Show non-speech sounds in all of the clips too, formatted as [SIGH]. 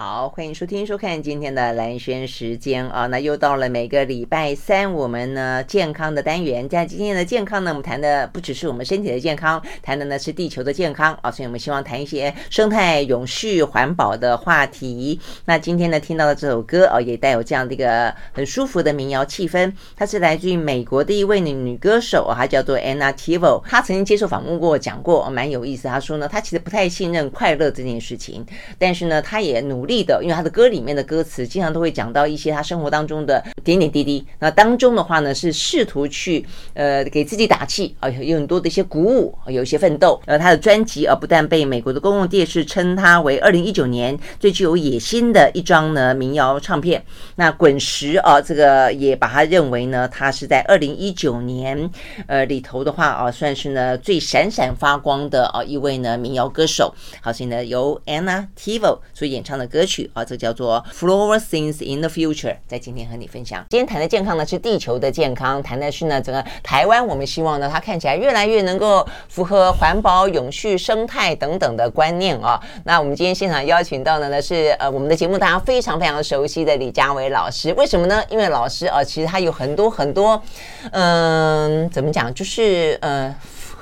好，欢迎收听收看今天的蓝轩时间啊，那又到了每个礼拜三我们呢健康的单元。在今天的健康呢，我们谈的不只是我们身体的健康，谈的呢是地球的健康啊，所以我们希望谈一些生态永续环保的话题。那今天呢听到的这首歌啊，也带有这样的一个很舒服的民谣气氛。它是来自于美国的一位女女歌手，她叫做 Anna Tivo。她曾经接受访问过，讲过蛮有意思。她说呢，她其实不太信任快乐这件事情，但是呢，她也努力力的，因为他的歌里面的歌词经常都会讲到一些他生活当中的点点滴滴。那当中的话呢，是试图去呃给自己打气啊，有很多的一些鼓舞，有一些奋斗。呃，他的专辑啊，不但被美国的公共电视称他为二零一九年最具有野心的一张呢民谣唱片。那滚石啊，这个也把他认为呢，他是在二零一九年呃里头的话啊，算是呢最闪闪发光的啊一位呢民谣歌手。好，所以呢由 Anna Tivo 所演唱的歌歌曲。啊，这叫做 Flower Things in the Future，在今天和你分享。今天谈的健康呢是地球的健康，谈的是呢整个台湾，我们希望呢它看起来越来越能够符合环保、永续、生态等等的观念啊。那我们今天现场邀请到的呢是呃我们的节目大家非常非常熟悉的李佳维老师，为什么呢？因为老师啊，其实他有很多很多，嗯、怎么讲，就是呃。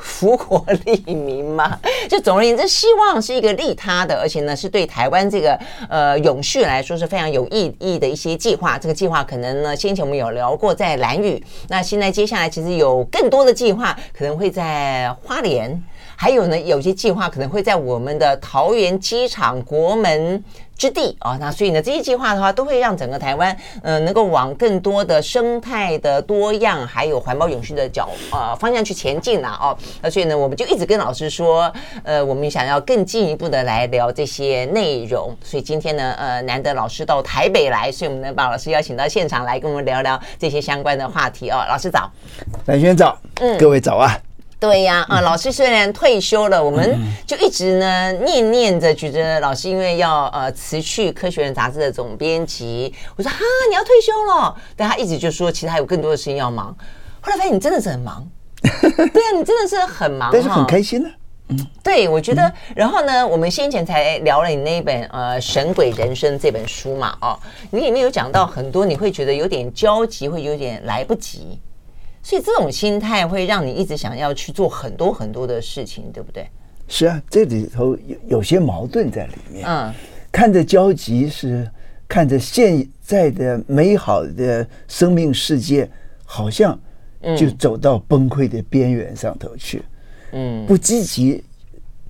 福国利民嘛，[LAUGHS] 就总而言之，希望是一个利他的，而且呢，是对台湾这个呃永续来说是非常有意义的一些计划。这个计划可能呢，先前我们有聊过在兰屿，那现在接下来其实有更多的计划，可能会在花莲，还有呢，有些计划可能会在我们的桃园机场国门之地啊，那所以呢，这些计划的话，都会让整个台湾，呃，能够往更多的生态的多样，还有环保永续的角呃方向去前进了哦。那所以呢，我们就一直跟老师说，呃，我们想要更进一步的来聊这些内容。所以今天呢，呃，难得老师到台北来，所以我们能把老师邀请到现场来跟我们聊聊这些相关的话题哦。老师早，蓝轩早，嗯，各位早啊。对呀，啊，老师虽然退休了，我们就一直呢念念着，觉得老师因为要呃辞去《科学人》杂志的总编辑，我说哈，你要退休了，但他一直就说，其实还有更多的事情要忙。后来发现你真的是很忙，[LAUGHS] 对啊，你真的是很忙，但是很开心呢。嗯，对，我觉得，然后呢，我们先前才聊了你那本呃《神鬼人生》这本书嘛，哦，你里面有讲到很多，你会觉得有点焦急，会有点来不及。所以这种心态会让你一直想要去做很多很多的事情，对不对？是啊，这里头有有些矛盾在里面。嗯，看着焦急是看着现在的美好的生命世界，好像就走到崩溃的边缘上头去。嗯，不积极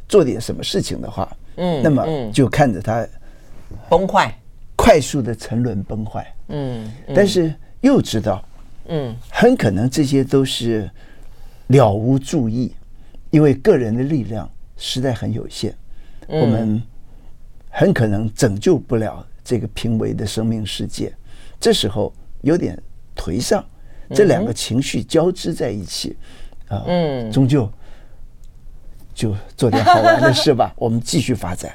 做点什么事情的话，嗯，那么就看着它崩坏，快速的沉沦崩坏。嗯，但是又知道。嗯，很可能这些都是了无注意，因为个人的力量实在很有限，我们很可能拯救不了这个濒危的生命世界。这时候有点颓丧，这两个情绪交织在一起，啊，嗯，终究就做点好玩的事吧。我们继续发展。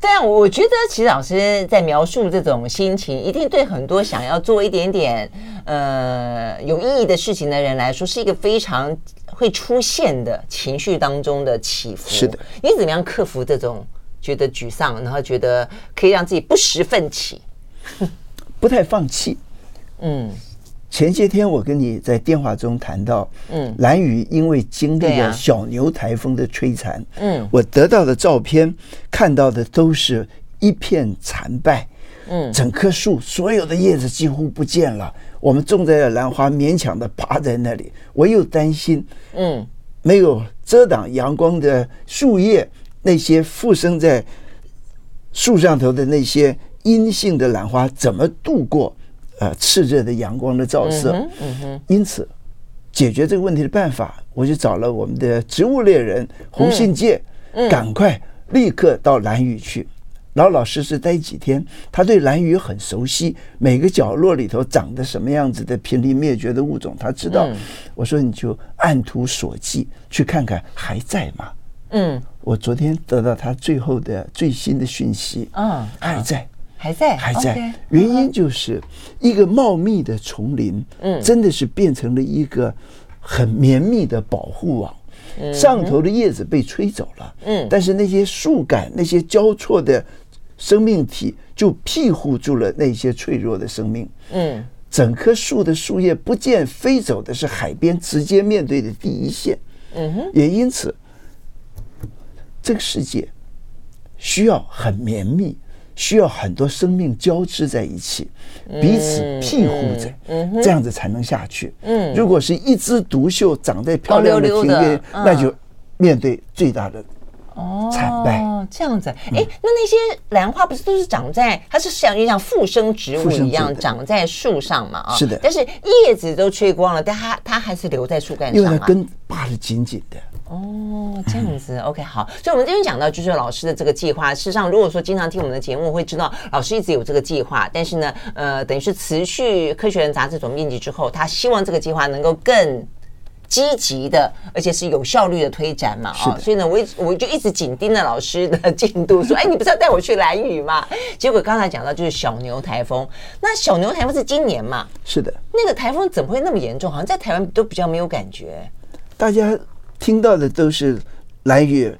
对啊，我觉得其实老师在描述这种心情，一定对很多想要做一点点呃有意义的事情的人来说，是一个非常会出现的情绪当中的起伏。是的，你怎么样克服这种觉得沮丧，然后觉得可以让自己不时奋起，不太放弃？嗯。前些天我跟你在电话中谈到，嗯，蓝雨因为经历了小牛台风的摧残，嗯，我得到的照片看到的都是一片残败，嗯，整棵树所有的叶子几乎不见了，我们种在的兰花勉强的趴在那里，我又担心，嗯，没有遮挡阳光的树叶，那些附生在树上头的那些阴性的兰花怎么度过？呃，炽热的阳光的照射，嗯嗯嗯、因此解决这个问题的办法，我就找了我们的植物猎人洪信介，赶快立刻到蓝屿去。老老实实待几天，他对蓝屿很熟悉，每个角落里头长得什么样子的濒临灭绝的物种，他知道。嗯、我说你就按图索骥去看看还在吗？嗯，我昨天得到他最后的最新的讯息，嗯，还在，还在，还在。原因就是一个茂密的丛林，嗯，真的是变成了一个很绵密的保护网。上头的叶子被吹走了，嗯，但是那些树干、那些交错的生命体就庇护住了那些脆弱的生命，嗯，整棵树的树叶不见飞走的是海边直接面对的第一线，嗯哼，也因此，这个世界需要很绵密。需要很多生命交织在一起，彼此庇护着，这样子才能下去。嗯，如果是一枝独秀长在漂亮的庭院，那就面对最大的哦惨败。哦，这样子，哎，那那些兰花不是都是长在，它是像就像附生植物一样长在树上嘛？啊，是的。但是叶子都吹光了，但它它还是留在树干上，因为它根拔得紧紧的。哦，这样子，[LAUGHS] OK，好。所以，我们这边讲到就是老师的这个计划。事实上，如果说经常听我们的节目，会知道老师一直有这个计划。但是呢，呃，等于是辞去《科学人》杂志总编辑之后，他希望这个计划能够更积极的，而且是有效率的推展嘛。啊，所以呢，我一我就一直紧盯着老师的进度，说，哎，你不是要带我去蓝屿吗？结果刚才讲到就是小牛台风，那小牛台风是今年嘛？是的。那个台风怎么会那么严重？好像在台湾都比较没有感觉。大家。听到的都是蓝雨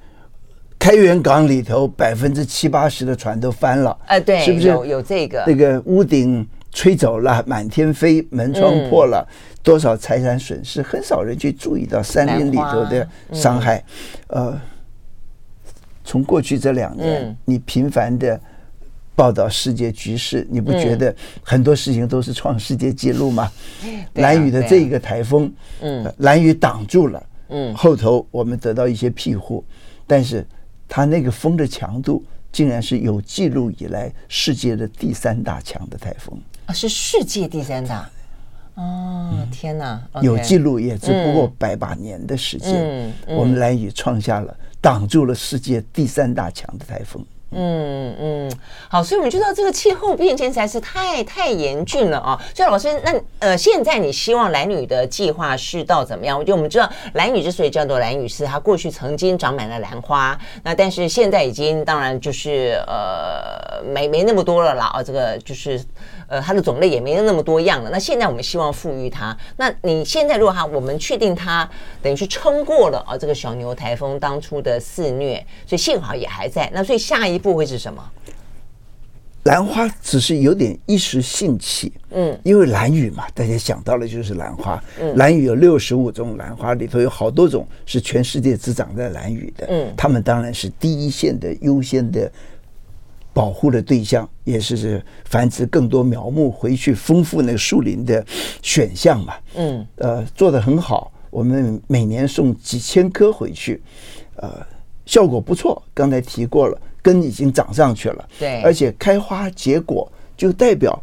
开元港里头百分之七八十的船都翻了，哎，对，是不是？有有这个。那个屋顶吹走了，满天飞，门窗破了，多少财产损失，很少人去注意到山林里头的伤害。呃，从过去这两年，你频繁的报道世界局势，你不觉得很多事情都是创世界纪录吗？蓝雨的这一个台风，嗯，蓝雨挡住了。嗯，后头我们得到一些庇护，但是它那个风的强度竟然是有记录以来世界的第三大强的台风。啊，是世界第三大。哦，天哪，有记录也只不过百把年的时间，我们兰屿创下了挡住了世界第三大强的台风。嗯嗯，好，所以我们知道这个气候变迁实在是太太严峻了啊。所以老师，那呃，现在你希望兰女的计划是到怎么样？就我们知道兰女之所以叫做蓝女，是她过去曾经长满了兰花，那但是现在已经当然就是呃没没那么多了啦啊，这个就是。呃，它的种类也没有那么多样了。那现在我们希望赋予它。那你现在如果哈，我们确定它等于是撑过了啊这个小牛台风当初的肆虐，所以幸好也还在。那所以下一步会是什么？兰花只是有点一时兴起，嗯，因为兰屿嘛，大家想到的就是兰花。嗯，兰屿有六十五种兰花，里头有好多种是全世界只长在兰屿的。嗯，它们当然是第一线的优先的。保护的对象也是繁殖更多苗木回去，丰富那个树林的选项嘛。嗯，呃，做得很好。我们每年送几千棵回去，呃，效果不错。刚才提过了，根已经长上去了。对，而且开花结果，就代表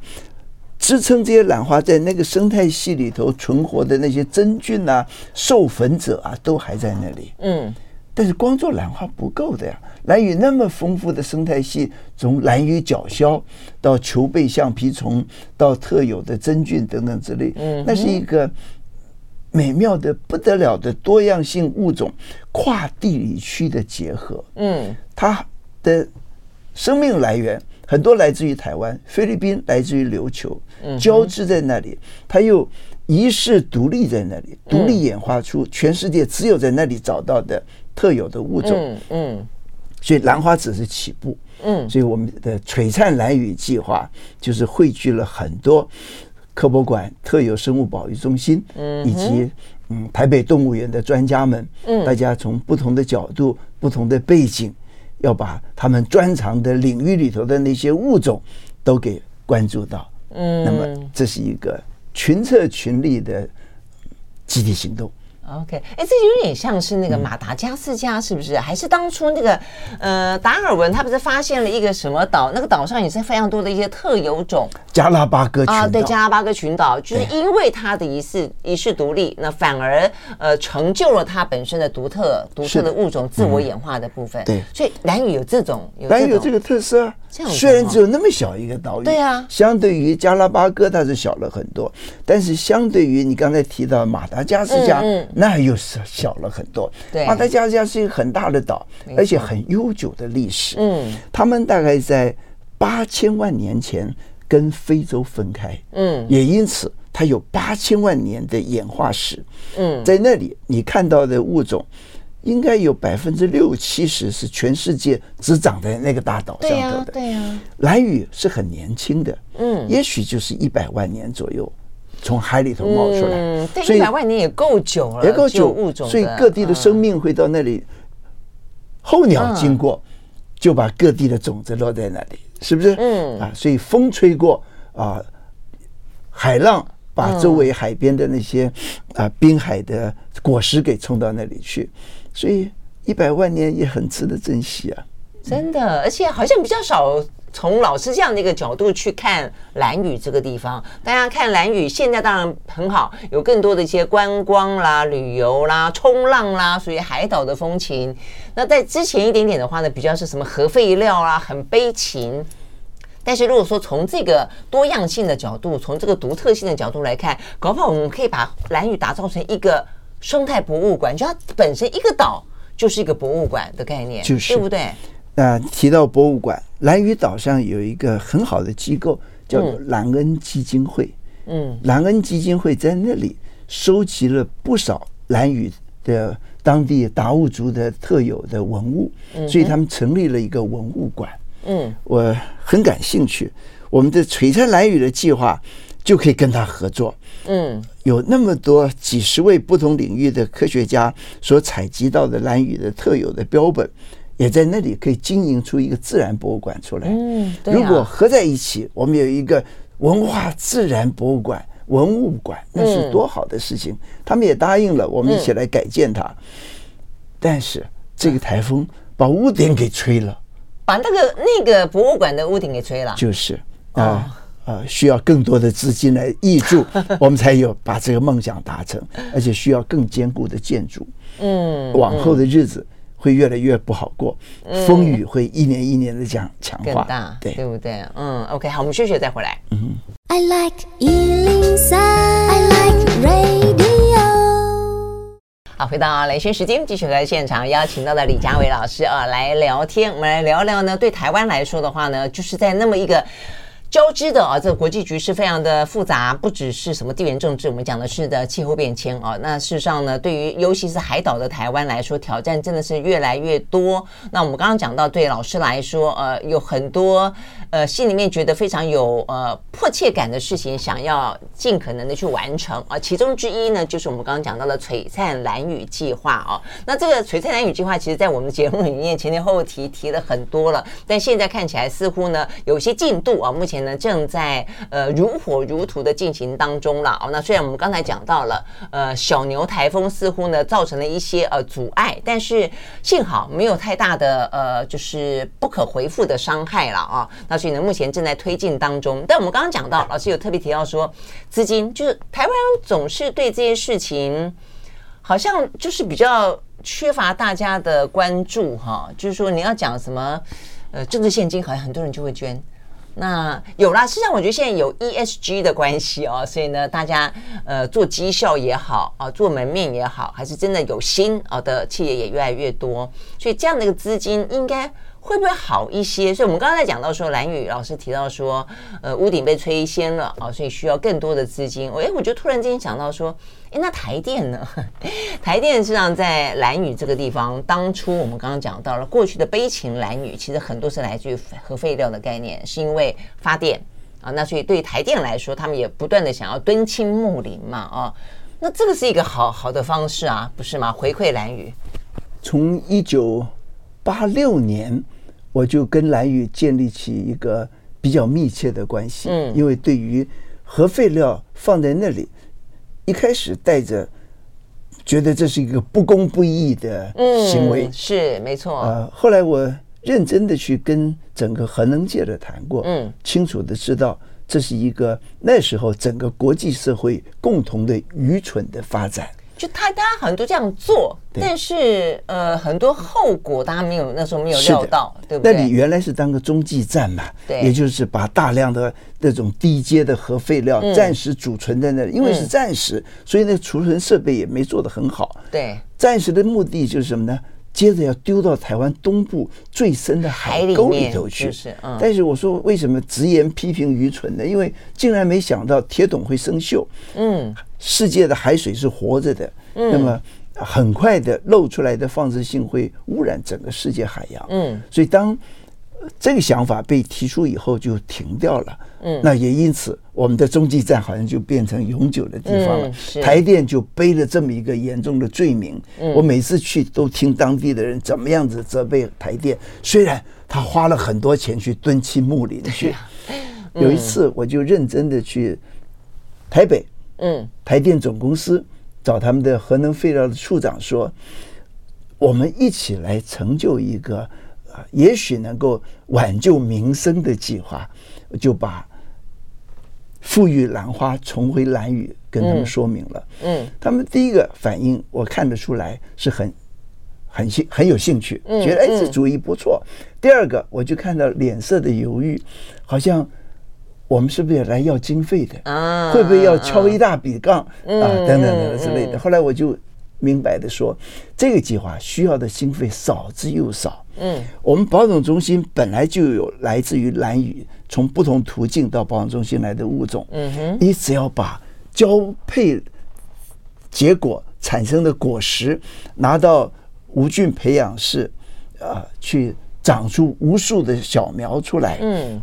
支撑这些兰花在那个生态系里头存活的那些真菌啊、授粉者啊，都还在那里。嗯。但是光做兰花不够的呀，兰屿那么丰富的生态系，从兰屿角鸮到球背橡皮虫，到特有的真菌等等之类，那是一个美妙的不得了的多样性物种跨地理区的结合。嗯，它的生命来源很多来自于台湾、菲律宾，来自于琉球，交织在那里，它又遗世独立在那里，独立演化出全世界只有在那里找到的。特有的物种，嗯，嗯，所以兰花只是起步，嗯，所以我们的璀璨蓝雨计划就是汇聚了很多科博馆特有生物保育中心，嗯，以及嗯台北动物园的专家们，嗯，大家从不同的角度、不同的背景，要把他们专长的领域里头的那些物种都给关注到，嗯，那么这是一个群策群力的集体行动。OK，哎，这有点像是那个马达加斯加，是不是？嗯、还是当初那个呃达尔文他不是发现了一个什么岛？那个岛上也是非常多的一些特有种。加拉巴哥群岛啊，对，加拉巴哥群岛，就是因为它的一世一世独立，那反而呃成就了它本身的独特独特的物种自我演化的部分。对，所以蓝屿有这种，蓝屿有这个特色。虽然只有那么小一个岛屿，对啊，相对于加拉巴哥它是小了很多，但是相对于你刚才提到马达加斯加，那又是小了很多。对，马达加斯加是一个很大的岛，而且很悠久的历史。嗯，他们大概在八千万年前跟非洲分开。嗯，也因此它有八千万年的演化史。嗯，在那里你看到的物种。应该有百分之六七十是全世界只长在那个大岛上头的。对呀，蓝屿是很年轻的，嗯，也许就是一百万年左右从海里头冒出来，嗯，对，一百万年也够久了，也够久物种，所以各地的生命会到那里。候鸟经过，就把各地的种子落在那里，是不是？嗯啊，所以风吹过啊，海浪把周围海边的那些啊滨海的果实给冲到那里去。所以一百万年也很值得珍惜啊！真的，而且好像比较少从老师这样的一个角度去看兰屿这个地方。大家看兰屿现在当然很好，有更多的一些观光啦、旅游啦、冲浪啦，属于海岛的风情。那在之前一点点的话呢，比较是什么核废料啦，很悲情。但是如果说从这个多样性的角度，从这个独特性的角度来看，搞不好我们可以把兰屿打造成一个。生态博物馆，就它本身一个岛就是一个博物馆的概念，就是对不对？那提到博物馆，蓝屿岛上有一个很好的机构，叫做兰恩基金会。嗯，兰恩基金会在那里收集了不少兰屿的当地达悟族的特有的文物，所以他们成立了一个文物馆。嗯，我很感兴趣，我们的璀璨蓝屿的计划就可以跟他合作。嗯，有那么多几十位不同领域的科学家所采集到的蓝屿的特有的标本，也在那里可以经营出一个自然博物馆出来。嗯，对如果合在一起，我们有一个文化自然博物馆、文物馆，那是多好的事情。他们也答应了，我们一起来改建它。但是这个台风把屋顶给吹了，把那个那个博物馆的屋顶给吹了。就是啊。呃，需要更多的资金来挹注，[LAUGHS] 我们才有把这个梦想达成，而且需要更坚固的建筑。嗯，往后的日子会越来越不好过，风雨会一年一年的这样强化，更大，对，对不对？嗯，OK，好，我们休息再回来。嗯，I like 103, I like radio。好，回到雷军时间，继续和现场邀请到的李家伟老师啊来聊天，我们来聊聊呢，对台湾来说的话呢，就是在那么一个。交织的啊，这个国际局势非常的复杂，不只是什么地缘政治，我们讲的是的气候变迁啊。那事实上呢，对于尤其是海岛的台湾来说，挑战真的是越来越多。那我们刚刚讲到，对老师来说，呃，有很多呃心里面觉得非常有呃迫切感的事情，想要尽可能的去完成啊。其中之一呢，就是我们刚刚讲到的璀璨蓝雨计划啊。那这个璀璨蓝雨计划，其实在我们节目里面前前后后提提了很多了，但现在看起来似乎呢有些进度啊，目前。呢，正在呃如火如荼的进行当中了哦。那虽然我们刚才讲到了，呃，小牛台风似乎呢造成了一些呃阻碍，但是幸好没有太大的呃就是不可回复的伤害了啊。那所以呢，目前正在推进当中。但我们刚刚讲到，老师有特别提到说，资金就是台湾总是对这些事情好像就是比较缺乏大家的关注哈。就是说你要讲什么呃政治献金，好像很多人就会捐。那有啦，实际上我觉得现在有 ESG 的关系哦，所以呢，大家呃做绩效也好啊，做门面也好，还是真的有心啊的企业也越来越多，所以这样的一个资金应该。会不会好一些？所以我们刚刚在讲到说，蓝宇老师提到说，呃，屋顶被吹掀了啊，所以需要更多的资金。我哎，我就突然间想到说，哎，那台电呢？[LAUGHS] 台电实际上在蓝宇这个地方，当初我们刚刚讲到了过去的悲情蓝宇，其实很多是来自于核废料的概念，是因为发电啊。那所以对台电来说，他们也不断的想要敦亲睦邻嘛啊。那这个是一个好好的方式啊，不是吗？回馈蓝宇。从一九八六年。我就跟蓝宇建立起一个比较密切的关系，嗯，因为对于核废料放在那里，一开始带着觉得这是一个不公不义的行为。嗯、是没错。呃，后来我认真的去跟整个核能界的谈过，嗯，清楚的知道这是一个那时候整个国际社会共同的愚蠢的发展。就他，大家很多这样做，但是呃，很多后果大家没有那时候没有料到，对不对？那你原来是当个中继站嘛，对，也就是把大量的那种低阶的核废料暂时储存在那里，因为是暂时，所以那储存设备也没做得很好。对，暂时的目的就是什么呢？接着要丢到台湾东部最深的海沟里头去。是，但是我说为什么直言批评愚蠢呢？因为竟然没想到铁桶会生锈。嗯。世界的海水是活着的，那么很快的漏出来的放射性会污染整个世界海洋。嗯，所以当这个想法被提出以后，就停掉了。嗯，那也因此，我们的中继站好像就变成永久的地方了。台电就背了这么一个严重的罪名。我每次去都听当地的人怎么样子责备台电，虽然他花了很多钱去敦亲睦邻去。有一次，我就认真的去台北。嗯，台电总公司找他们的核能废料的处长说：“我们一起来成就一个啊，也许能够挽救民生的计划。”就把富裕兰花、重回蓝雨跟他们说明了。嗯，他们第一个反应我看得出来是很很兴很有兴趣，觉得哎这主意不错。第二个我就看到脸色的犹豫，好像。我们是不是也来要经费的？啊，会不会要敲一大笔杠啊？等等等等之类的。后来我就明白的说，这个计划需要的经费少之又少。嗯，我们保种中心本来就有来自于蓝屿从不同途径到保种中心来的物种。嗯哼，你只要把交配结果产生的果实拿到无菌培养室，啊，去长出无数的小苗出来。嗯。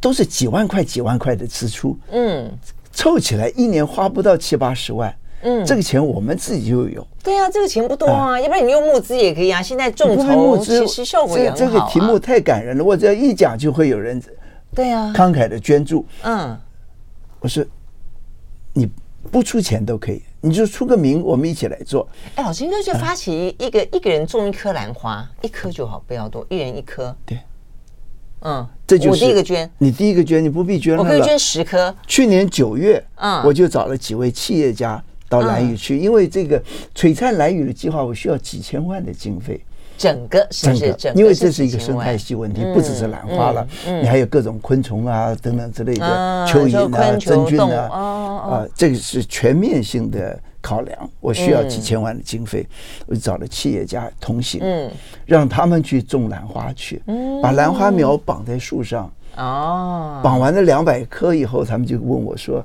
都是几万块、几万块的支出，嗯，凑起来一年花不到七八十万，嗯，这个钱我们自己就有。对啊，这个钱不多啊，要不然你用募资也可以啊。现在众筹募资其实效果也很好。这个题目太感人了，我只要一讲就会有人，对啊，慷慨的捐助。嗯，我说你不出钱都可以，你就出个名，我们一起来做。哎，老师，那就发起一个一个人种一颗兰花，一颗就好，不要多，一人一颗。对。嗯，这就是我第一个捐，你第一个捐，你不必捐了。我可以捐十颗。去年九月，嗯，我就找了几位企业家到兰屿去，因为这个璀璨兰屿的计划，我需要几千万的经费。整个是不是？整个？因为这是一个生态系问题，不只是兰花了，你还有各种昆虫啊等等之类的，蚯蚓啊、真菌啊，啊，这个是全面性的。考量，我需要几千万的经费，我就找了企业家同行，嗯，让他们去种兰花去，嗯，把兰花苗绑在树上，哦，绑完了两百棵以后，他们就问我说：“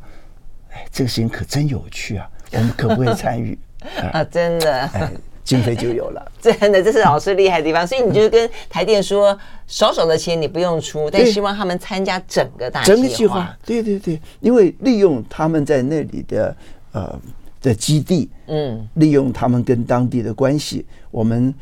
哎，这个事情可真有趣啊，我们可不可以参与？[LAUGHS] ”啊，真的，哎，经费就有了，[LAUGHS] 真的，这是老师厉害的地方。所以你就跟台电说，少少的钱你不用出，但希望他们参加整个大整个计划，对对对，因为利用他们在那里的呃。的基地，嗯，利用他们跟当地的关系，我们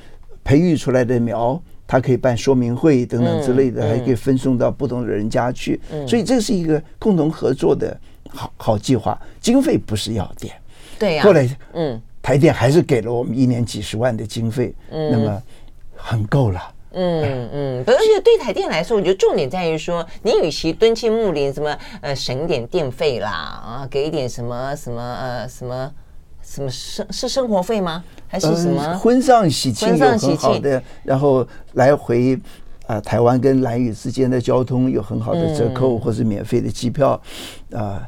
培育出来的苗，它可以办说明会等等之类的，还可以分送到不同的人家去。所以这是一个共同合作的好好计划。经费不是要点，对呀。后来，嗯，台电还是给了我们一年几十万的经费，那么很够了。嗯嗯，而且对台电来说，我觉得重点在于说，你与其敦亲睦邻，什么呃省一点电费啦，啊给一点什么什么呃什么什么生是生活费吗？还是什么、呃、婚丧喜庆有很好的，然后来回啊、呃、台湾跟兰屿之间的交通有很好的折扣，或是免费的机票啊。呃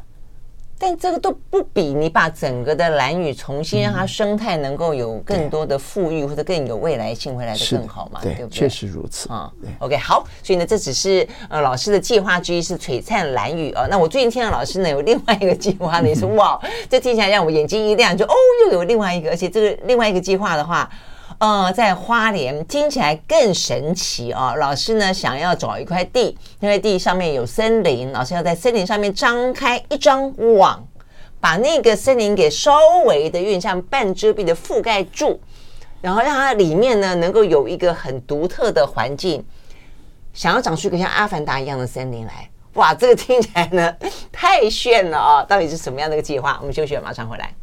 但这个都不比你把整个的兰屿重新让它生态能够有更多的富裕或者更有未来性会来的更好嘛？对不对？确实如此啊。OK，好，所以呢，这只是呃老师的计划之一，是璀璨兰屿啊。那我最近听到老师呢有另外一个计划呢，也是哇，这听起来让我眼睛一亮，就哦，又有另外一个，而且这个另外一个计划的话。呃，在花莲听起来更神奇哦！老师呢想要找一块地，那块地上面有森林，老师要在森林上面张开一张网，把那个森林给稍微的有点像半遮蔽的覆盖住，然后让它里面呢能够有一个很独特的环境，想要长出一个像阿凡达一样的森林来。哇，这个听起来呢太炫了啊！到底是什么样的一个计划？我们休息，马上回来。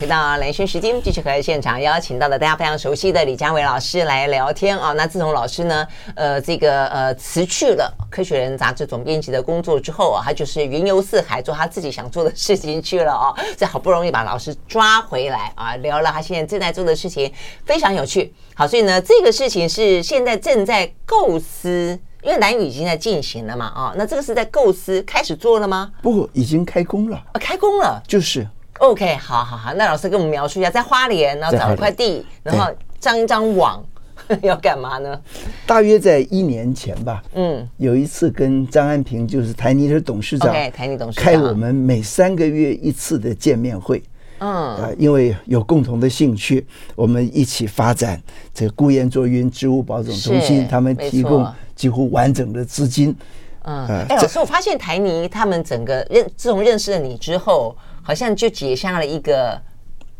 回到兰萱时间，继续和现场邀请到的大家非常熟悉的李佳伟老师来聊天啊。那自从老师呢，呃，这个呃辞去了《科学人》杂志总编辑的工作之后啊，他就是云游四海，做他自己想做的事情去了啊。这好不容易把老师抓回来啊，聊了他现在正在做的事情，非常有趣。好，所以呢，这个事情是现在正在构思，因为蓝宇已经在进行了嘛啊。那这个是在构思开始做了吗？不，已经开工了。啊，开工了，就是。OK，好好好，那老师跟我们描述一下，在花莲，然后找一块地，然后张一张网，[LAUGHS] 要干嘛呢？大约在一年前吧，嗯，有一次跟张安平，就是台泥的董事长台泥董事长开我们每三个月一次的见面会，嗯，啊，因为有共同的兴趣，我们一起发展这个辜严倬云植物保种中心，他们提供几乎完整的资金，嗯，哎，老师，我发现台泥他们整个认自从认识了你之后。好像就结下了一个，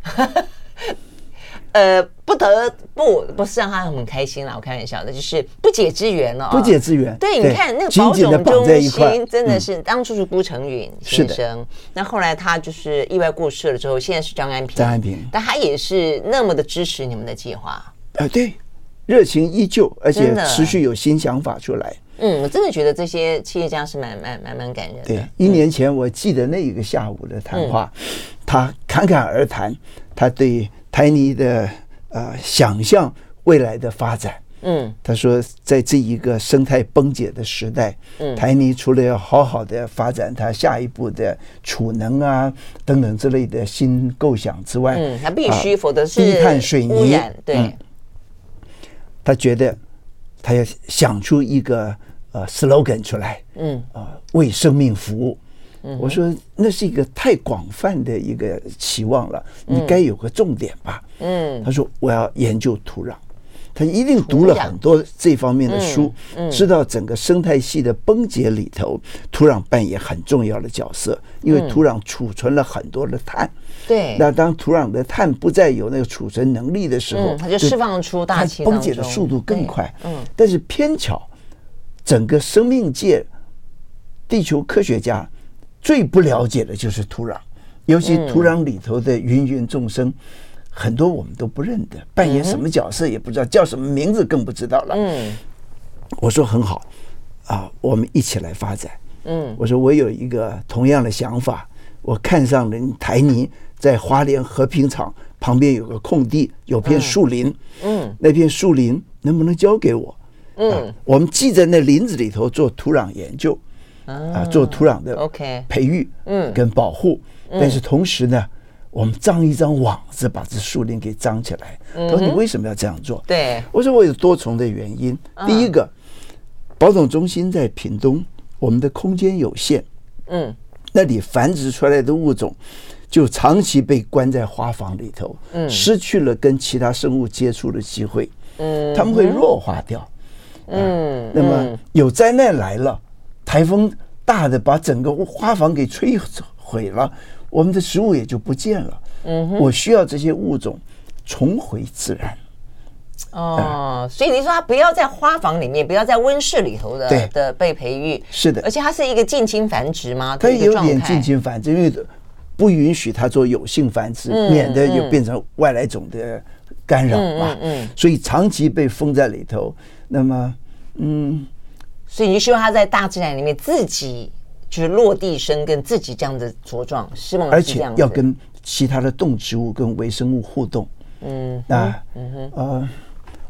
[LAUGHS] 呃，不得不不是让他很开心了。我开玩笑的，就是不解之缘了。不解之缘。对，你看那个保种中心真的是当初是辜成允先生，那后来他就是意外过世了之后，现在是张安平。张安平，但他也是那么的支持你们的计划。啊，对，热情依旧，而且持续有新想法出来。嗯，我真的觉得这些企业家是蛮蛮蛮蛮感人的。对，一年前我记得那一个下午的谈话，嗯、他侃侃而谈，他对台泥的呃想象未来的发展。嗯，他说，在这一个生态崩解的时代，嗯，台泥除了要好好的发展它下一步的储能啊等等之类的新构想之外，嗯，它必须，否则是低碳水泥。对、嗯，他觉得。他要想出一个呃 slogan 出来，嗯啊，为生命服务。嗯，我说那是一个太广泛的一个期望了，你该有个重点吧。嗯，他说我要研究土壤，他一定读了很多这方面的书，知道整个生态系的崩解里头，土壤扮演很重要的角色，因为土壤储存了很多的碳。对，那当土壤的碳不再有那个储存能力的时候，嗯、它就释放出大气，崩解的速度更快。嗯，但是偏巧，整个生命界，地球科学家最不了解的就是土壤，尤其土壤里头的芸芸众生，嗯、很多我们都不认得，扮演什么角色也不知道，叫什么名字更不知道了。嗯，我说很好，啊，我们一起来发展。嗯，我说我有一个同样的想法，我看上人台泥。在华联和平厂旁边有个空地，有片树林。嗯，那片树林能不能交给我？嗯，我们既在那林子里头做土壤研究，啊，做土壤的 OK 培育，嗯，跟保护。但是同时呢，我们张一张网子，把这树林给张起来。他说：“你为什么要这样做？”对，我说：“我有多重的原因。第一个，保种中心在屏东，我们的空间有限。嗯，那里繁殖出来的物种。”就长期被关在花房里头，嗯，失去了跟其他生物接触的机会，嗯，他们会弱化掉，嗯，那么有灾难来了，台风大的把整个花房给摧毁了，我们的食物也就不见了，嗯，我需要这些物种重回自然，哦，所以你说它不要在花房里面，不要在温室里头的，对。的被培育，是的，而且它是一个近亲繁殖吗？它有点近亲繁殖，因为。不允许它做有性繁殖，免得又变成外来种的干扰嘛。嗯，所以长期被封在里头。那么，嗯，所以你就希望它在大自然里面自己就是落地生根，自己这样的茁壮，希望而且要跟其他的动植物跟微生物互动。嗯，啊，嗯哼，呃，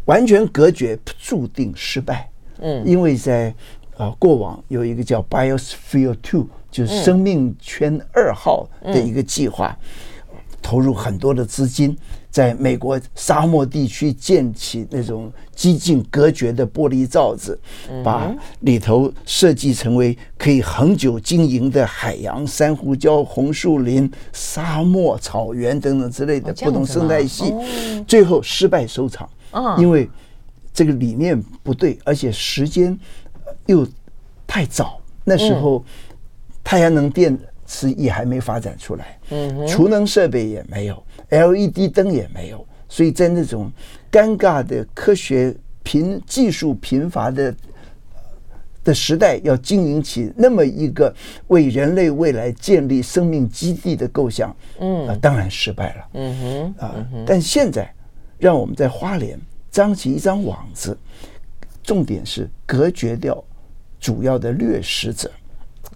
完全隔绝注定失败。嗯，因为在啊过往有一个叫 Biosphere Two。就是生命圈二号的一个计划，投入很多的资金，在美国沙漠地区建起那种几近隔绝的玻璃罩子，把里头设计成为可以恒久经营的海洋、珊瑚礁、红树林、沙漠、草原等等之类的不同生态系，最后失败收场。因为这个理念不对，而且时间又太早，那时候。太阳能电池也还没发展出来，嗯，储能设备也没有，LED 灯也没有，所以在那种尴尬的科学贫技术贫乏的的时代要经营起那么一个为人类未来建立生命基地的构想，嗯，啊，当然失败了，嗯哼，啊，但现在让我们在花莲张起一张网子，重点是隔绝掉主要的掠食者，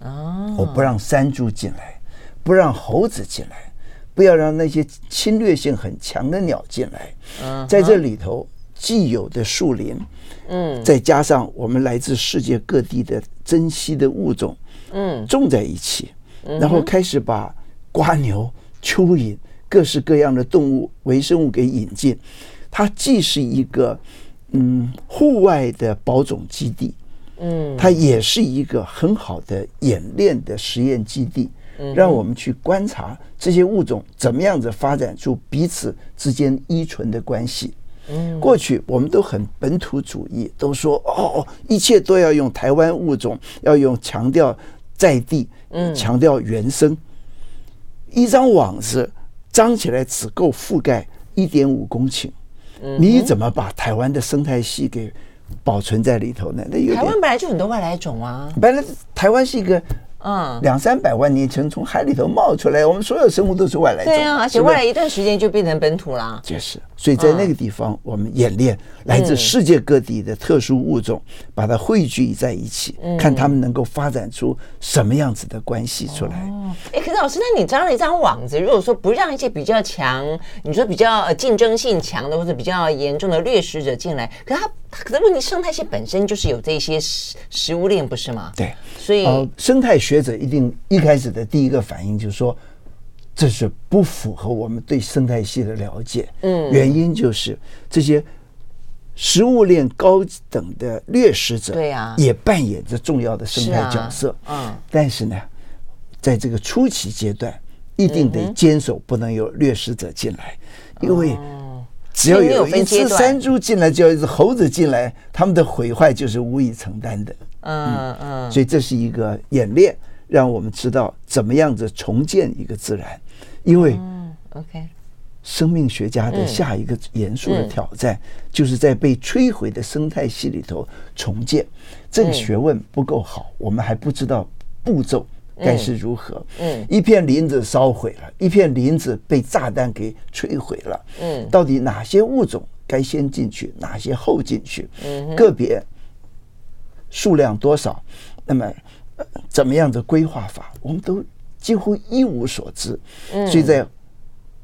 哦，我不让山猪进来，不让猴子进来，不要让那些侵略性很强的鸟进来，嗯，在这里头既有的树林。嗯，再加上我们来自世界各地的珍稀的物种，嗯，种在一起，然后开始把瓜牛、蚯蚓、各式各样的动物、微生物给引进。它既是一个嗯户外的保种基地，嗯，它也是一个很好的演练的实验基地，让我们去观察这些物种怎么样子发展出彼此之间依存的关系。过去我们都很本土主义，都说哦，一切都要用台湾物种，要用强调在地，嗯，强调原生。一张网子张起来只够覆盖一点五公顷，你怎么把台湾的生态系给保存在里头呢？那有台湾本来就很多外来种啊，本来台湾是一个。嗯，两三百万年前从海里头冒出来，我们所有生物都是外来种。对啊，而且外来一段时间就变成本土了。就是，所以在那个地方，我们演练来自世界各地的特殊物种，把它汇聚在一起，看他们能够发展出什么样子的关系出来。哦，哎，可是老师，那你张了一张网子，如果说不让一些比较强，你说比较呃竞争性强的或者比较严重的掠食者进来，可是它。可是问题，生态系本身就是有这些食食物链，不是吗？对，所以、呃、生态学者一定一开始的第一个反应就是说，这是不符合我们对生态系的了解。嗯，原因就是这些食物链高等的掠食者，对呀，也扮演着重要的生态角色。嗯，但是呢，在这个初期阶段，一定得坚守不能有掠食者进来，因为。只要有一只山猪进来，只要一只猴子进来，他们的毁坏就是无以承担的。嗯嗯，所以这是一个演练，让我们知道怎么样子重建一个自然。因为，OK，生命学家的下一个严肃的挑战，就是在被摧毁的生态系里头重建。这个学问不够好，我们还不知道步骤。该是如何？嗯，一片林子烧毁了，一片林子被炸弹给摧毁了。嗯，到底哪些物种该先进去，哪些后进去？嗯，个别数量多少？那么怎么样的规划法？我们都几乎一无所知。嗯，所以在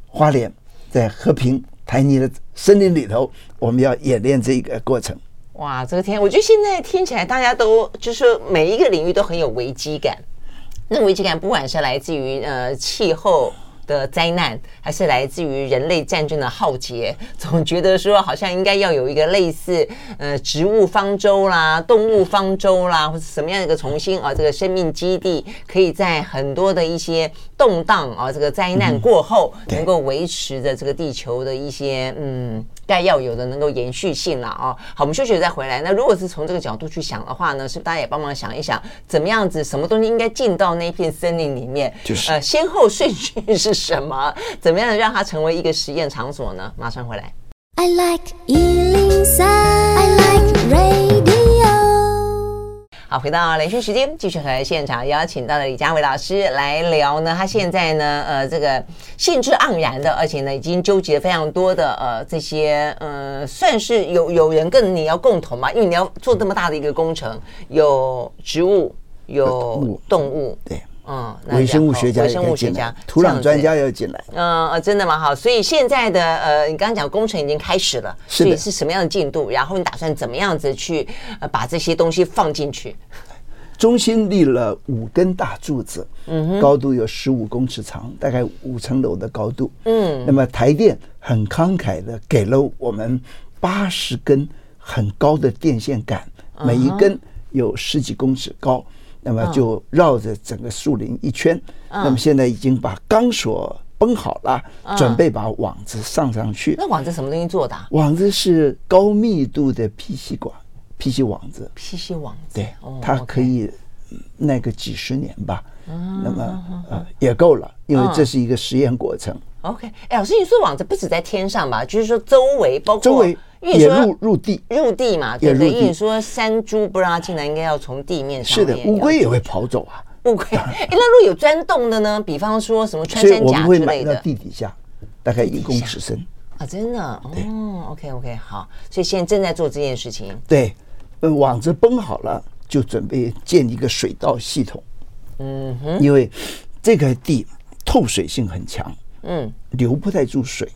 花莲、在和平、台泥的森林里头，我们要演练这一个过程。哇，这个天，我觉得现在听起来大家都就是说每一个领域都很有危机感。那危机感，不管是来自于呃气候的灾难，还是来自于人类战争的浩劫，[LAUGHS] 总觉得说好像应该要有一个类似呃植物方舟啦、动物方舟啦，或者什么样的一个重新啊这个生命基地，可以在很多的一些动荡啊这个灾难过后，能够维持着这个地球的一些嗯。该要有的能够延续性了啊！好，我们休息再回来。那如果是从这个角度去想的话呢，是大家也帮忙想一想，怎么样子，什么东西应该进到那片森林里面？就是呃，先后顺序是什么？怎么样让它成为一个实验场所呢？马上回来。I like 103, I like radio 好，回到连线时间，继续和现场邀请到了李佳伟老师来聊呢。他现在呢，呃，这个兴致盎然的，而且呢，已经纠结非常多的呃这些，呃，算是有有人跟你要共同嘛，因为你要做这么大的一个工程，有植物，有动物，对。嗯，微生物学家、微生物学家、土壤专家要进来。嗯、呃，真的吗？好，所以现在的呃，你刚刚讲工程已经开始了，所以是什么样的进度？然后你打算怎么样子去呃把这些东西放进去？中心立了五根大柱子，嗯，高度有十五公尺长，大概五层楼的高度。嗯，那么台电很慷慨的给了我们八十根很高的电线杆，每一根有十几公尺高。那么就绕着整个树林一圈，那么现在已经把钢索绷好了，准备把网子上上去。那网子什么东西做的？网子是高密度的 PC 管，PC 网子。PC 网子，对，它可以耐个几十年吧。那么呃也够了，因为这是一个实验过程。OK，哎，老师，你说网子不止在天上吧？就是说周围包括。周围。也入入地入地嘛，对不对？因为你说山猪不让它进来，应该要从地面上。是的，乌龟也会跑走啊。乌龟，[LAUGHS] 哎，那如果有钻洞的呢？比方说什么穿山甲之类的，地底下，大概一公尺深啊，真的哦。OK OK，好，所以现在正在做这件事情。对，网子绷好了，就准备建一个水稻系统。嗯哼，因为这个地透水性很强，嗯，留不太住水。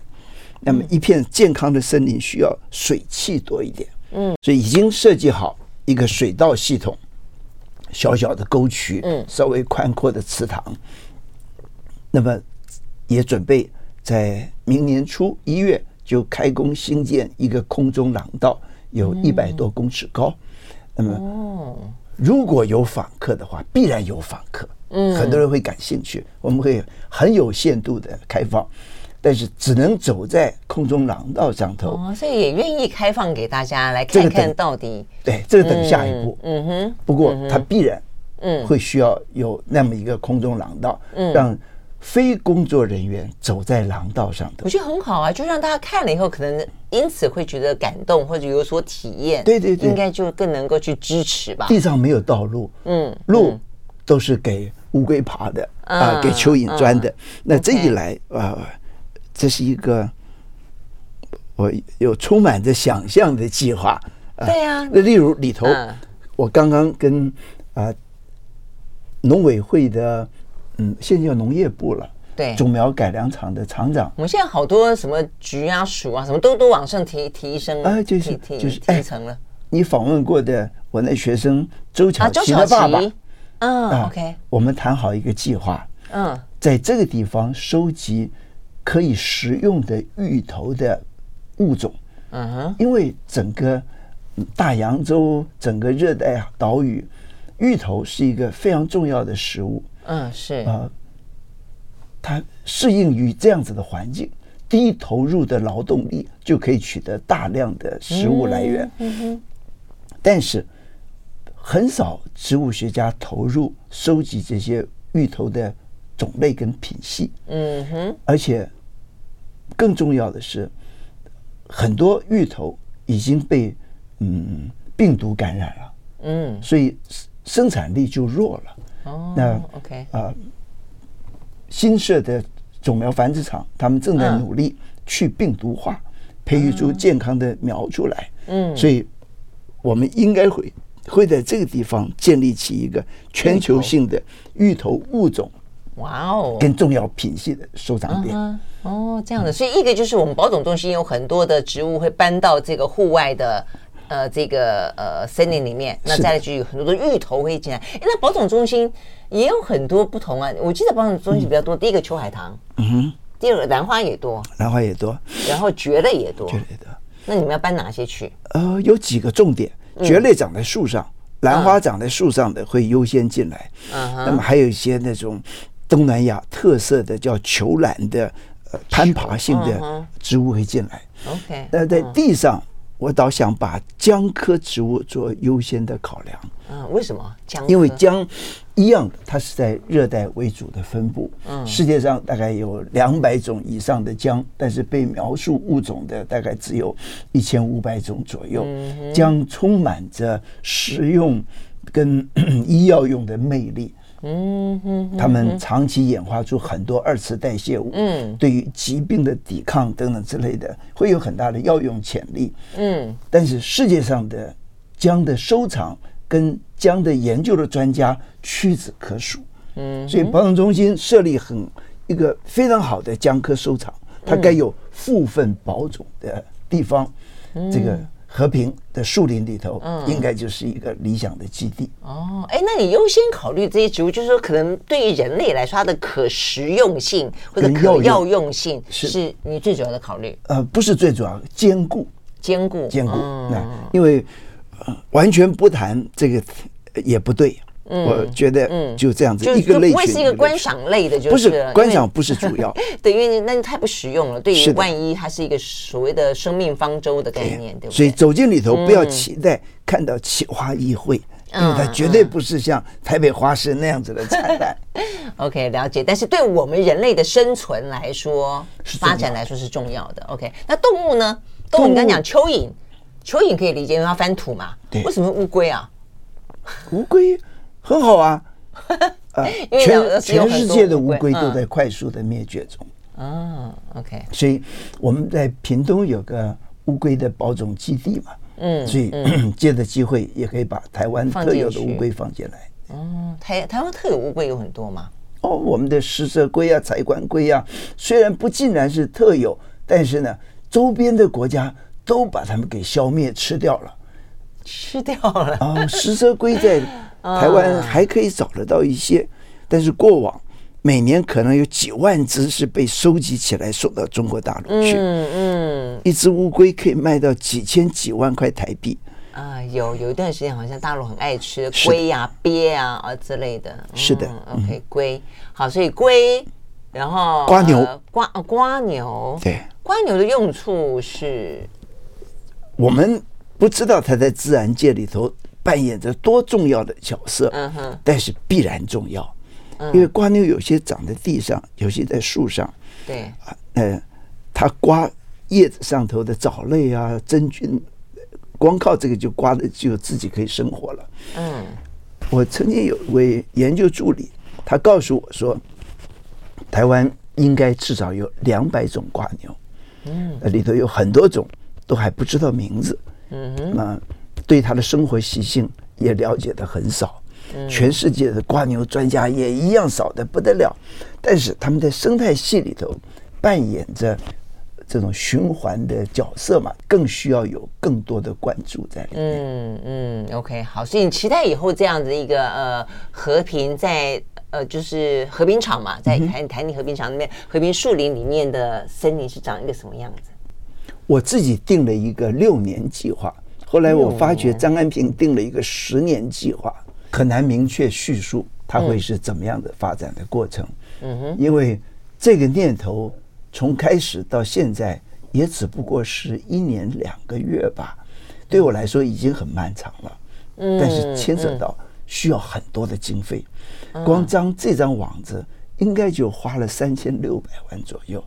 那么一片健康的森林需要水汽多一点，嗯，所以已经设计好一个水稻系统，小小的沟渠，嗯，稍微宽阔的池塘。那么也准备在明年初一月就开工兴建一个空中廊道，有一百多公尺高。那么如果有访客的话，必然有访客，嗯，很多人会感兴趣，我们会很有限度的开放。但是只能走在空中廊道上头，哦，所以也愿意开放给大家来看看到底。对，这个等下一步。嗯哼。不过它必然，嗯，会需要有那么一个空中廊道，嗯，让非工作人员走在廊道上头。我觉得很好啊，就让大家看了以后，可能因此会觉得感动或者有所体验。对对对，应该就更能够去支持吧。地上没有道路，嗯，路都是给乌龟爬的啊，给蚯蚓钻的。那这一来啊。这是一个我有充满着想象的计划。对呀，那例如里头，我刚刚跟啊农委会的，嗯，现在叫农业部了，对，种苗改良厂的厂长。我们现在好多什么局啊、署啊，什么都都往上提提升啊，就是就是提层了。你访问过的我那学生周巧琪的爸爸，嗯，OK，我们谈好一个计划，嗯，在这个地方收集。可以食用的芋头的物种，嗯哼，因为整个大洋洲、整个热带岛屿，芋头是一个非常重要的食物。嗯，是啊，它适应于这样子的环境，低投入的劳动力就可以取得大量的食物来源。嗯哼，但是很少植物学家投入收集这些芋头的种类跟品系。嗯哼，而且。更重要的是，很多芋头已经被嗯病毒感染了，嗯，所以生产力就弱了。哦，那 OK 啊，新设的种苗繁殖场，他们正在努力去病毒化，培育出健康的苗出来。嗯，所以我们应该会会在这个地方建立起一个全球性的芋头物种，哇哦，跟重要品系的收藏点。哦，这样的，所以一个就是我们保种中心有很多的植物会搬到这个户外的呃这个呃森林里面，那再来就有很多的芋头会进来。哎，那保种中心也有很多不同啊，我记得保种中心比较多，第一个秋海棠，嗯哼，第二个兰花也多，兰花也多，然后蕨类也多，蕨类多。那你们要搬哪些去？呃，有几个重点，蕨类长在树上，兰花长在树上的会优先进来，嗯，那么还有一些那种东南亚特色的叫球兰的。攀爬性的植物会进来。OK，那在地上，我倒想把姜科植物做优先的考量。嗯，为什么？姜？因为姜一样的，它是在热带为主的分布。嗯，世界上大概有两百种以上的姜，但是被描述物种的大概只有一千五百种左右。姜充满着食用跟 [CLEARS THROAT] 医药用的魅力。嗯哼，他们长期演化出很多二次代谢物，嗯，对于疾病的抵抗等等之类的，会有很大的药用潜力。嗯，但是世界上的姜的收藏跟姜的研究的专家屈指可数。嗯，所以保种中心设立很一个非常好的姜科收藏，它该有复分保种的地方。这个。和平的树林里头，应该就是一个理想的基地。嗯、哦，哎，那你优先考虑这些植物，就是说，可能对于人类来说，它的可食用性或者可药用性，是你最主要的考虑？呃，不是最主要，兼顾，兼顾，兼顾。那、嗯、因为、呃、完全不谈这个也不对。我觉得就这样子，一个类型，不会是一个观赏类的，就是不是观赏，不是主要。[LAUGHS] 对，因为那太不实用了。对于万一它是一个所谓的生命方舟的概念，对不对？所以走进里头，不要期待看到奇花异卉，因为它绝对不是像台北花市那样子的灿烂。[LAUGHS] OK，了解。但是对我们人类的生存来说，发展来说是重要的。OK，那动物呢？动物你刚讲蚯蚓，蚯蚓可以理解，因为它翻土嘛。对，为什么乌龟啊？乌龟很好啊，[LAUGHS] 啊，全全世界的乌龟都在快速的灭绝中。嗯，OK。所以我们在屏东有个乌龟的保种基地嘛，嗯，所以 [CLEARS THROAT] 借着机会也可以把台湾特有的乌龟放进来。哦，台台湾特有乌龟有很多吗？哦，我们的食蛇龟啊、彩管龟啊，虽然不尽然是特有，但是呢，周边的国家都把它们给消灭吃掉了。吃掉了啊、哦！食蛇龟在台湾还可以找得到一些，但是过往每年可能有几万只是被收集起来送到中国大陆去。嗯嗯，一只乌龟可以卖到几千几万块台币。啊，有有一段时间好像大陆很爱吃龟呀、鳖啊啊之类的。是的，OK，龟。好，所以龟，然后瓜牛，瓜瓜牛，对，瓜牛的用处是？我们。不知道它在自然界里头扮演着多重要的角色，嗯哼，但是必然重要，因为瓜牛有些长在地上，有些在树上，对。啊，呃，它刮叶子上头的藻类啊、真菌，光靠这个就刮的就自己可以生活了。嗯，我曾经有一位研究助理，他告诉我说，台湾应该至少有两百种瓜牛，嗯，里头有很多种都还不知道名字。嗯，那对它的生活习性也了解的很少，全世界的瓜牛专家也一样少的不得了，但是他们在生态系里头扮演着这种循环的角色嘛，更需要有更多的关注在里面。嗯嗯，OK，好，所以你期待以后这样的一个呃和平在呃就是和平场嘛，在台台泥和平场那边和平树林里面的森林是长一个什么样子？我自己定了一个六年计划，后来我发觉张安平定了一个十年计划，很难明确叙述它会是怎么样的发展的过程。嗯哼，因为这个念头从开始到现在也只不过是一年两个月吧，对我来说已经很漫长了。嗯，但是牵扯到需要很多的经费，光张这张网子应该就花了三千六百万左右。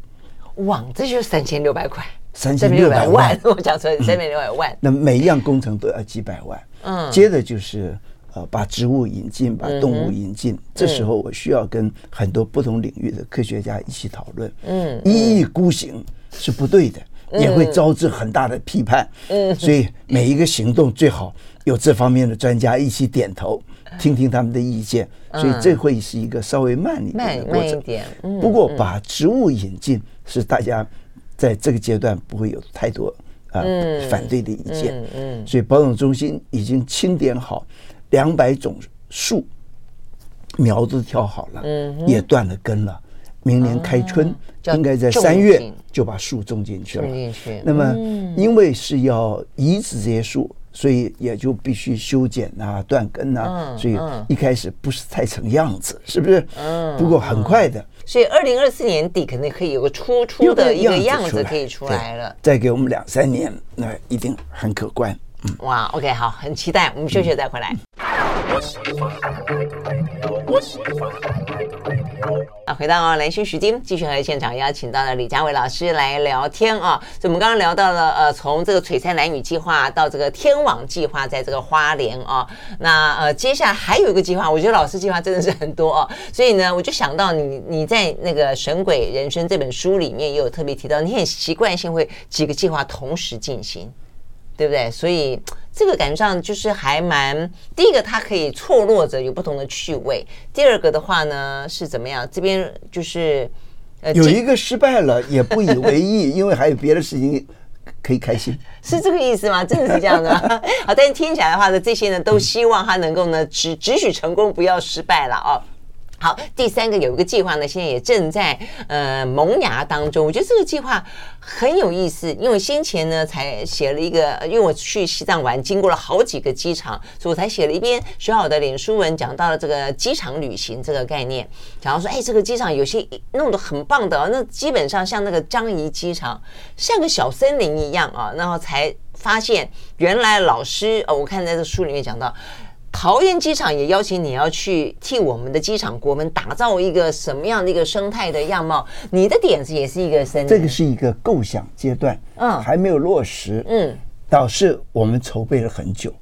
网子就三千六百块。三千六百万，[LAUGHS] 我讲错，三千六百万。那每一样工程都要几百万。嗯，接着就是呃，把植物引进，把动物引进。这时候我需要跟很多不同领域的科学家一起讨论。嗯，一意孤行是不对的，也会招致很大的批判。嗯，所以每一个行动最好有这方面的专家一起点头，听听他们的意见。所以这会是一个稍微慢一点的过程。慢一点。不过把植物引进是大家。在这个阶段不会有太多啊、呃、反对的意见，嗯，嗯，所以保种中心已经清点好两百种树苗子挑好了，嗯，也断了根了，明年开春应该在三月就把树种进去了。那么因为是要移植这些树，所以也就必须修剪啊、断根啊，所以一开始不是太成样子，是不是？嗯。不过很快的。所以二零二四年底肯定可以有个初初的一个样子可以出来了。再给我们两三年，那一定很可观。嗯，哇，OK，好，很期待。我们休息再回来。啊，回到兰萱时间，继续和现场邀请到了李佳伟老师来聊天啊。所以我们刚刚聊到了，呃，从这个璀璨男女计划到这个天网计划，在这个花莲啊，那呃，接下来还有一个计划，我觉得老师计划真的是很多哦。所以呢，我就想到你你在那个《神鬼人生》这本书里面也有特别提到，你很习惯性会几个计划同时进行。对不对？所以这个感觉上就是还蛮，第一个它可以错落着有不同的趣味，第二个的话呢是怎么样？这边就是呃有一个失败了也不以为意，[LAUGHS] 因为还有别的事情可以开心，是这个意思吗？真的是这样的吗？[LAUGHS] 好，但是听起来的话呢，这些呢都希望他能够呢只只许成功，不要失败了哦。好，第三个有一个计划呢，现在也正在呃萌芽当中。我觉得这个计划很有意思，因为先前呢才写了一个，因为我去西藏玩，经过了好几个机场，所以我才写了一篇小小的脸书文，讲到了这个机场旅行这个概念。讲到说，哎，这个机场有些弄得很棒的，那基本上像那个樟宜机场，像个小森林一样啊，然后才发现原来老师，哦，我看在这书里面讲到。桃园机场也邀请你要去替我们的机场国门打造一个什么样的一个生态的样貌？你的点子也是一个森林，这个是一个构想阶段，嗯，还没有落实，嗯，导致我们筹备了很久，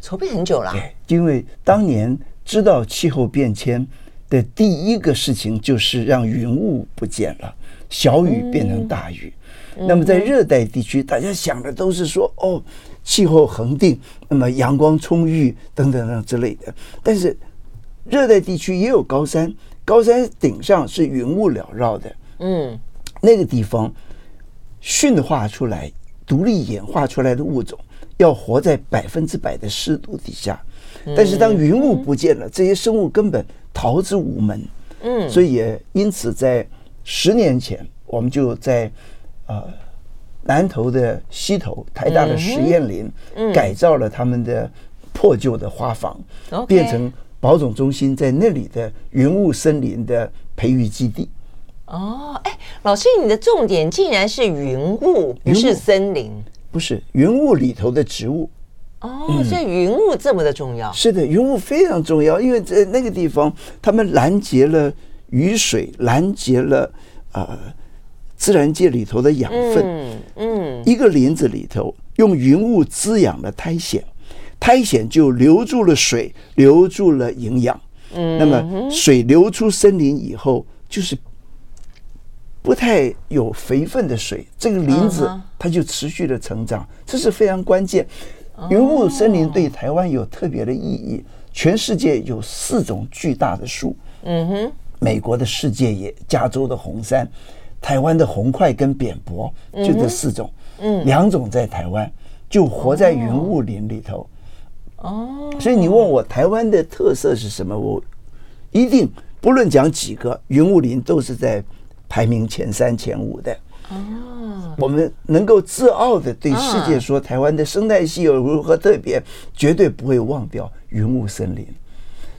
筹备很久了，对，因为当年知道气候变迁的第一个事情就是让云雾不见了，小雨变成大雨，嗯、那么在热带地区，大家想的都是说，哦。气候恒定，那么阳光充裕等等等之类的。但是热带地区也有高山，高山顶上是云雾缭绕的。嗯，那个地方驯化出来、独立演化出来的物种，要活在百分之百的湿度底下。但是当云雾不见了，这些生物根本逃之无门。嗯，所以也因此在十年前，我们就在呃。南投的溪头，台大的实验林，改造了他们的破旧的花房，变成保种中心在那里的云雾森林的培育基地。哦，哎，老师，你的重点竟然是云雾，不是森林？不是云雾里头的植物。哦，所以云雾这么的重要？是的，云雾非常重要，因为在那个地方，他们拦截了雨水，拦截了啊。呃自然界里头的养分，嗯，嗯，一个林子里头用云雾滋养了苔藓，苔藓就留住了水，留住了营养，嗯，那么水流出森林以后，就是不太有肥分的水，这个林子它就持续的成长，这是非常关键。云雾森林对台湾有特别的意义，全世界有四种巨大的树，嗯哼，美国的世界野，加州的红杉。台湾的红块跟扁柏就这四种，嗯，两种在台湾就活在云雾林里头，哦，所以你问我台湾的特色是什么，我一定不论讲几个，云雾林都是在排名前三前五的，哦，我们能够自傲的对世界说台湾的生态系有如何特别，绝对不会忘掉云雾森林。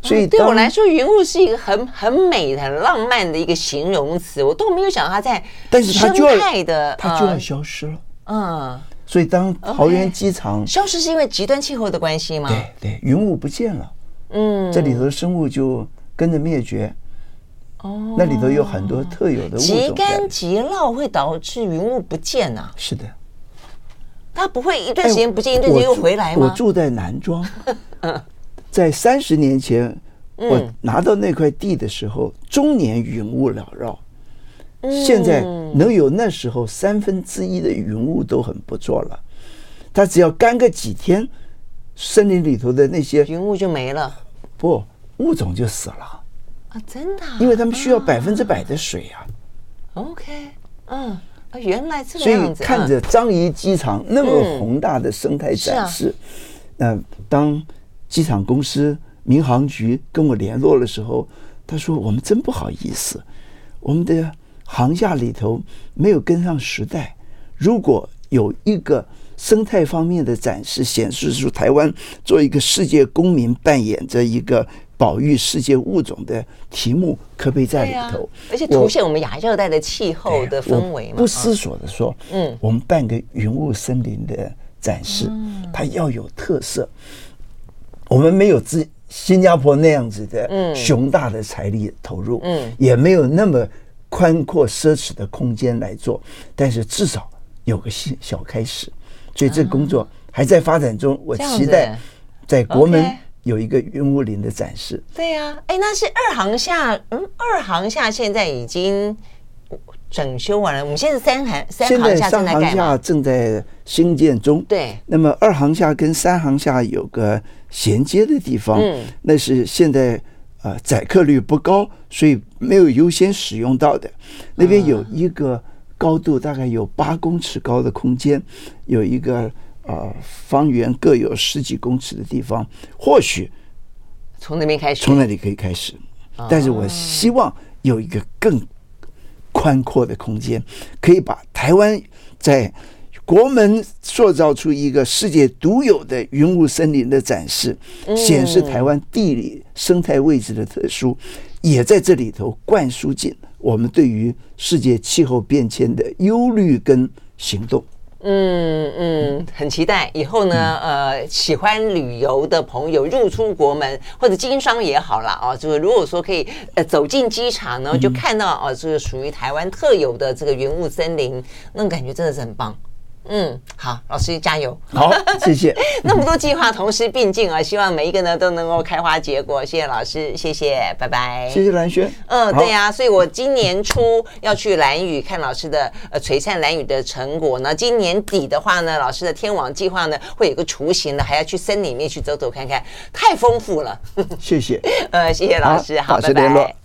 所以对我来说，云雾是一个很很美、很浪漫的一个形容词，我都没有想到它在生态的，它就要消失了。嗯，所以当桃园机场消失是因为极端气候的关系吗？对对，云雾不见了，嗯，这里头的生物就跟着灭绝。哦，那里头有很多特有的物种。极干极涝会导致云雾不见啊？是的，它不会一段时间不见，一段时间又回来吗？我住在南庄。[LAUGHS] 在三十年前，我拿到那块地的时候，终年云雾缭绕。现在能有那时候三分之一的云雾都很不错了。它只要干个几天，森林里头的那些云雾就没了，不，物种就死了啊！真的？因为他们需要百分之百的水啊。OK，嗯，啊，原来这样子。所以看着樟宜机场那么宏大的生态展示，那当。机场公司民航局跟我联络的时候，他说：“我们真不好意思，我们的航厦里头没有跟上时代。如果有一个生态方面的展示，显示出台湾作为一个世界公民扮演着一个保育世界物种的题目，可不可以在里头？而且凸显我们亚热带的气候的氛围嘛。不思索的说，嗯，我们办个云雾森林的展示，它要有特色。”我们没有自新加坡那样子的雄大的财力投入，嗯，也没有那么宽阔奢侈的空间来做，但是至少有个小小开始，所以这个工作还在发展中。我期待在国门有一个云雾林的展示。对呀，哎，那是二航下，嗯，二航下现在已经整修完了。我们现在三航三航下正在盖嘛？正在兴建中。对，那么二航下跟三航下有个。衔接的地方，那是现在啊载客率不高，所以没有优先使用到的。那边有一个高度大概有八公尺高的空间，有一个啊方圆各有十几公尺的地方，或许从那边开始，从那里可以开始。但是我希望有一个更宽阔的空间，可以把台湾在。国门塑造出一个世界独有的云雾森林的展示，显示台湾地理生态位置的特殊，也在这里头灌输进我们对于世界气候变迁的忧虑跟行动。嗯嗯，很期待以后呢，呃，喜欢旅游的朋友入出国门或者经商也好啦，啊，就是如果说可以呃走进机场呢，就看到哦，这个属于台湾特有的这个云雾森林，那种感觉真的是很棒。嗯，好，老师加油。好，谢谢。[LAUGHS] 那么多计划同时并进啊，希望每一个呢都能够开花结果。谢谢老师，谢谢，拜拜。谢谢蓝轩。嗯，对呀、啊，所以我今年初要去蓝宇看老师的呃璀璨蓝宇的成果呢。今年底的话呢，老师的天网计划呢会有个雏形的，还要去森林里面去走走看看，太丰富了。谢谢。[LAUGHS] 呃，谢谢老师，好，好拜拜。